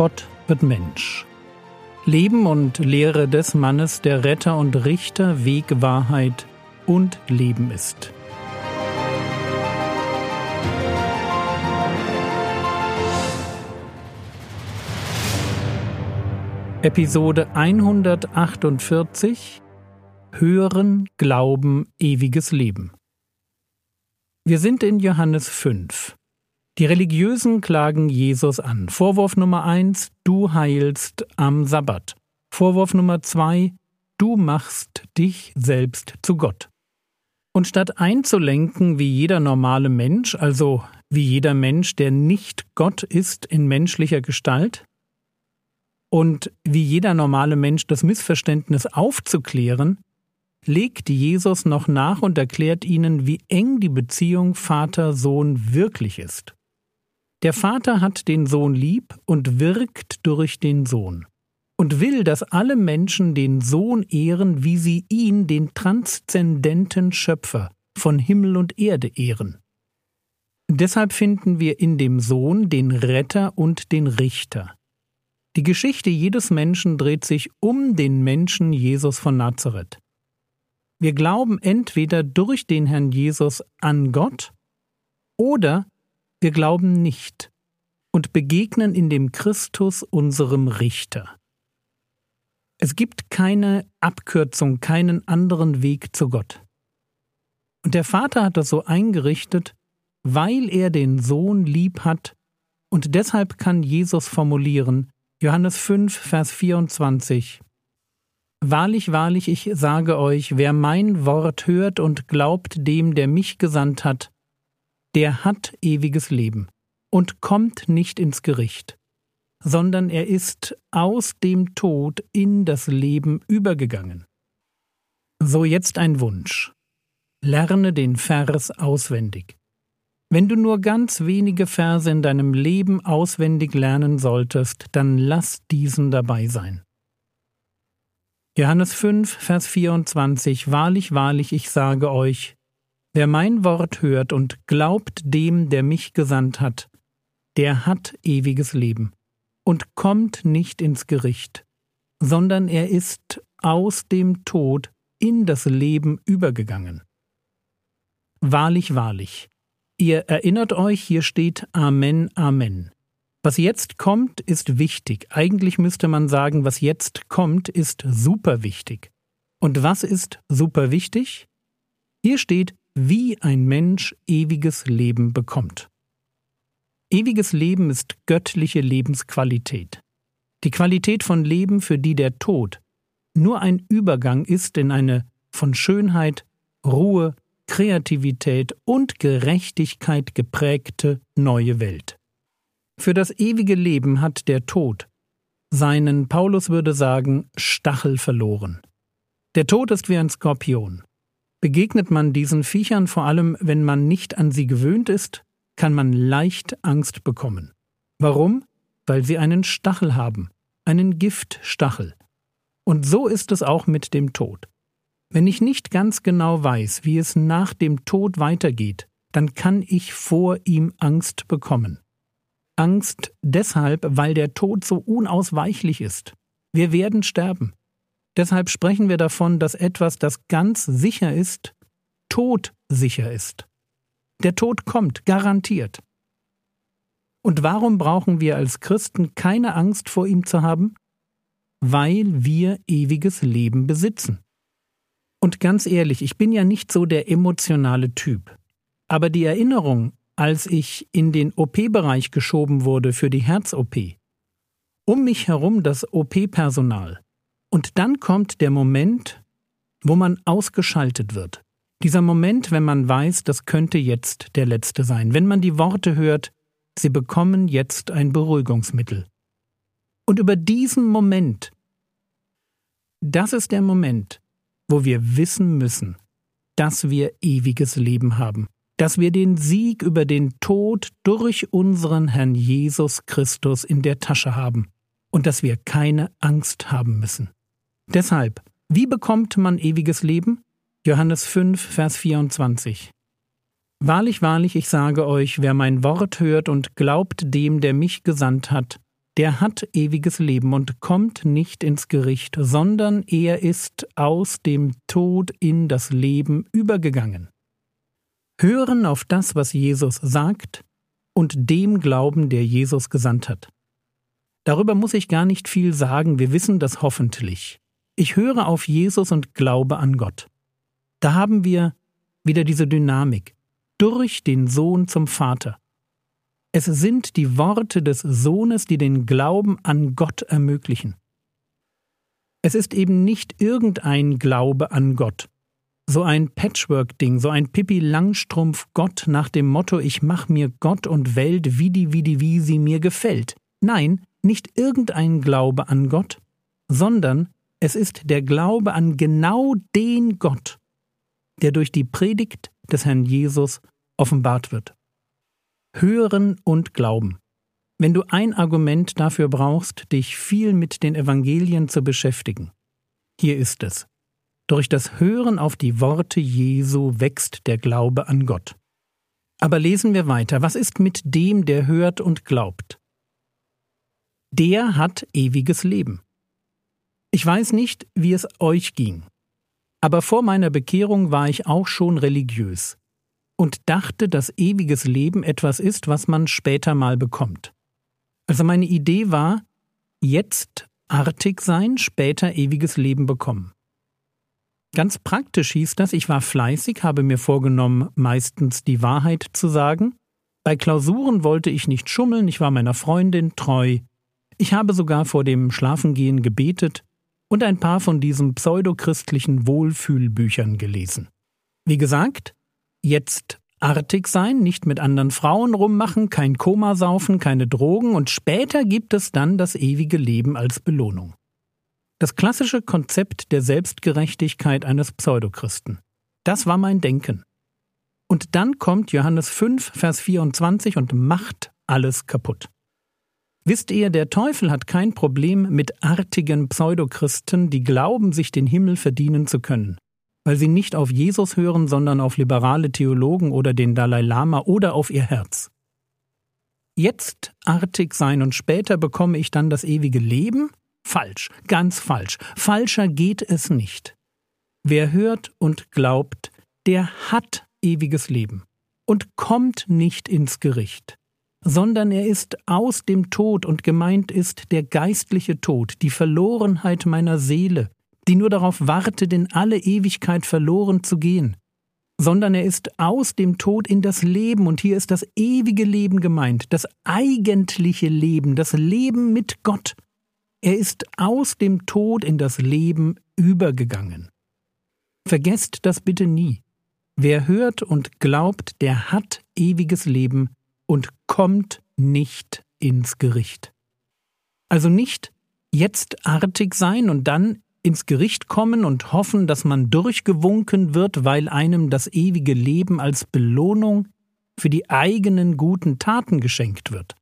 Gott wird Mensch. Leben und Lehre des Mannes, der Retter und Richter, Weg, Wahrheit und Leben ist. Episode 148 Hören, Glauben, ewiges Leben. Wir sind in Johannes 5. Die Religiösen klagen Jesus an. Vorwurf Nummer 1, du heilst am Sabbat. Vorwurf Nummer 2, du machst dich selbst zu Gott. Und statt einzulenken wie jeder normale Mensch, also wie jeder Mensch, der nicht Gott ist in menschlicher Gestalt, und wie jeder normale Mensch das Missverständnis aufzuklären, legt Jesus noch nach und erklärt ihnen, wie eng die Beziehung Vater-Sohn wirklich ist. Der Vater hat den Sohn lieb und wirkt durch den Sohn und will, dass alle Menschen den Sohn ehren, wie sie ihn, den transzendenten Schöpfer von Himmel und Erde ehren. Deshalb finden wir in dem Sohn den Retter und den Richter. Die Geschichte jedes Menschen dreht sich um den Menschen Jesus von Nazareth. Wir glauben entweder durch den Herrn Jesus an Gott oder wir glauben nicht und begegnen in dem Christus unserem Richter. Es gibt keine Abkürzung, keinen anderen Weg zu Gott. Und der Vater hat das so eingerichtet, weil er den Sohn lieb hat, und deshalb kann Jesus formulieren, Johannes 5, Vers 24. Wahrlich, wahrlich, ich sage euch, wer mein Wort hört und glaubt dem, der mich gesandt hat, der hat ewiges Leben und kommt nicht ins Gericht, sondern er ist aus dem Tod in das Leben übergegangen. So jetzt ein Wunsch. Lerne den Vers auswendig. Wenn du nur ganz wenige Verse in deinem Leben auswendig lernen solltest, dann lass diesen dabei sein. Johannes 5, Vers 24 Wahrlich, wahrlich, ich sage euch, wer mein Wort hört und glaubt dem, der mich gesandt hat, der hat ewiges Leben und kommt nicht ins Gericht, sondern er ist aus dem Tod in das Leben übergegangen. Wahrlich, wahrlich, Ihr erinnert euch, hier steht Amen, Amen. Was jetzt kommt, ist wichtig. Eigentlich müsste man sagen, was jetzt kommt, ist super wichtig. Und was ist super wichtig? Hier steht, wie ein Mensch ewiges Leben bekommt. Ewiges Leben ist göttliche Lebensqualität. Die Qualität von Leben, für die der Tod nur ein Übergang ist in eine von Schönheit, Ruhe, Kreativität und Gerechtigkeit geprägte neue Welt. Für das ewige Leben hat der Tod seinen, Paulus würde sagen, Stachel verloren. Der Tod ist wie ein Skorpion. Begegnet man diesen Viechern vor allem, wenn man nicht an sie gewöhnt ist, kann man leicht Angst bekommen. Warum? Weil sie einen Stachel haben, einen Giftstachel. Und so ist es auch mit dem Tod. Wenn ich nicht ganz genau weiß, wie es nach dem Tod weitergeht, dann kann ich vor ihm Angst bekommen. Angst deshalb, weil der Tod so unausweichlich ist. Wir werden sterben. Deshalb sprechen wir davon, dass etwas, das ganz sicher ist, todsicher ist. Der Tod kommt, garantiert. Und warum brauchen wir als Christen keine Angst vor ihm zu haben? Weil wir ewiges Leben besitzen. Und ganz ehrlich, ich bin ja nicht so der emotionale Typ. Aber die Erinnerung, als ich in den OP-Bereich geschoben wurde für die Herz-OP, um mich herum das OP-Personal. Und dann kommt der Moment, wo man ausgeschaltet wird. Dieser Moment, wenn man weiß, das könnte jetzt der letzte sein. Wenn man die Worte hört, Sie bekommen jetzt ein Beruhigungsmittel. Und über diesen Moment, das ist der Moment, wo wir wissen müssen, dass wir ewiges Leben haben, dass wir den Sieg über den Tod durch unseren Herrn Jesus Christus in der Tasche haben und dass wir keine Angst haben müssen. Deshalb, wie bekommt man ewiges Leben? Johannes 5, Vers 24. Wahrlich, wahrlich, ich sage euch, wer mein Wort hört und glaubt dem, der mich gesandt hat, der hat ewiges Leben und kommt nicht ins Gericht, sondern er ist aus dem Tod in das Leben übergegangen. Hören auf das, was Jesus sagt, und dem glauben, der Jesus gesandt hat. Darüber muss ich gar nicht viel sagen, wir wissen das hoffentlich. Ich höre auf Jesus und glaube an Gott. Da haben wir wieder diese Dynamik durch den Sohn zum Vater. Es sind die Worte des Sohnes, die den Glauben an Gott ermöglichen. Es ist eben nicht irgendein Glaube an Gott, so ein Patchwork-Ding, so ein Pippi Langstrumpf Gott nach dem Motto Ich mach mir Gott und Welt wie die wie die wie sie mir gefällt. Nein, nicht irgendein Glaube an Gott, sondern es ist der Glaube an genau den Gott, der durch die Predigt des Herrn Jesus offenbart wird. Hören und Glauben. Wenn du ein Argument dafür brauchst, dich viel mit den Evangelien zu beschäftigen, hier ist es. Durch das Hören auf die Worte Jesu wächst der Glaube an Gott. Aber lesen wir weiter. Was ist mit dem, der hört und glaubt? Der hat ewiges Leben. Ich weiß nicht, wie es euch ging, aber vor meiner Bekehrung war ich auch schon religiös und dachte, dass ewiges Leben etwas ist, was man später mal bekommt. Also meine Idee war, jetzt artig sein, später ewiges Leben bekommen. Ganz praktisch hieß das, ich war fleißig, habe mir vorgenommen, meistens die Wahrheit zu sagen. Bei Klausuren wollte ich nicht schummeln, ich war meiner Freundin treu. Ich habe sogar vor dem Schlafengehen gebetet und ein paar von diesen pseudochristlichen Wohlfühlbüchern gelesen. Wie gesagt, Jetzt artig sein, nicht mit anderen Frauen rummachen, kein Koma saufen, keine Drogen und später gibt es dann das ewige Leben als Belohnung. Das klassische Konzept der Selbstgerechtigkeit eines Pseudochristen. Das war mein Denken. Und dann kommt Johannes 5, Vers 24 und macht alles kaputt. Wisst ihr, der Teufel hat kein Problem mit artigen Pseudochristen, die glauben, sich den Himmel verdienen zu können weil sie nicht auf Jesus hören, sondern auf liberale Theologen oder den Dalai Lama oder auf ihr Herz. Jetzt artig sein und später bekomme ich dann das ewige Leben? Falsch, ganz falsch. Falscher geht es nicht. Wer hört und glaubt, der hat ewiges Leben und kommt nicht ins Gericht, sondern er ist aus dem Tod und gemeint ist der geistliche Tod, die Verlorenheit meiner Seele, die nur darauf wartet, in alle Ewigkeit verloren zu gehen, sondern er ist aus dem Tod in das Leben, und hier ist das ewige Leben gemeint, das eigentliche Leben, das Leben mit Gott. Er ist aus dem Tod in das Leben übergegangen. Vergesst das bitte nie. Wer hört und glaubt, der hat ewiges Leben und kommt nicht ins Gericht. Also nicht jetzt artig sein und dann ins Gericht kommen und hoffen, dass man durchgewunken wird, weil einem das ewige Leben als Belohnung für die eigenen guten Taten geschenkt wird.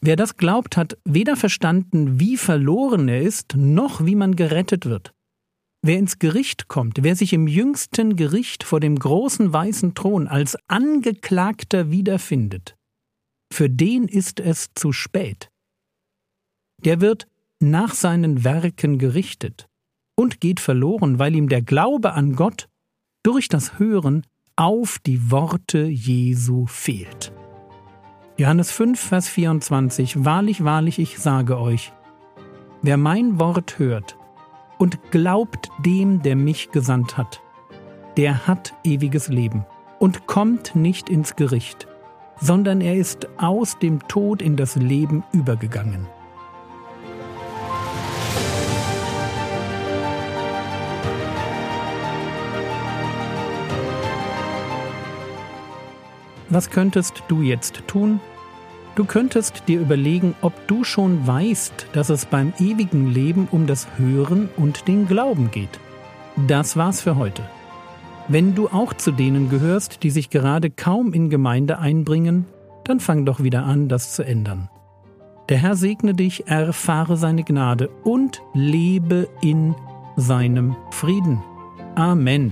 Wer das glaubt, hat weder verstanden, wie verloren er ist, noch wie man gerettet wird. Wer ins Gericht kommt, wer sich im jüngsten Gericht vor dem großen weißen Thron als Angeklagter wiederfindet, für den ist es zu spät. Der wird nach seinen Werken gerichtet und geht verloren, weil ihm der Glaube an Gott durch das Hören auf die Worte Jesu fehlt. Johannes 5, Vers 24 Wahrlich, wahrlich, ich sage euch, wer mein Wort hört und glaubt dem, der mich gesandt hat, der hat ewiges Leben und kommt nicht ins Gericht, sondern er ist aus dem Tod in das Leben übergegangen. Was könntest du jetzt tun? Du könntest dir überlegen, ob du schon weißt, dass es beim ewigen Leben um das Hören und den Glauben geht. Das war's für heute. Wenn du auch zu denen gehörst, die sich gerade kaum in Gemeinde einbringen, dann fang doch wieder an, das zu ändern. Der Herr segne dich, erfahre seine Gnade und lebe in seinem Frieden. Amen.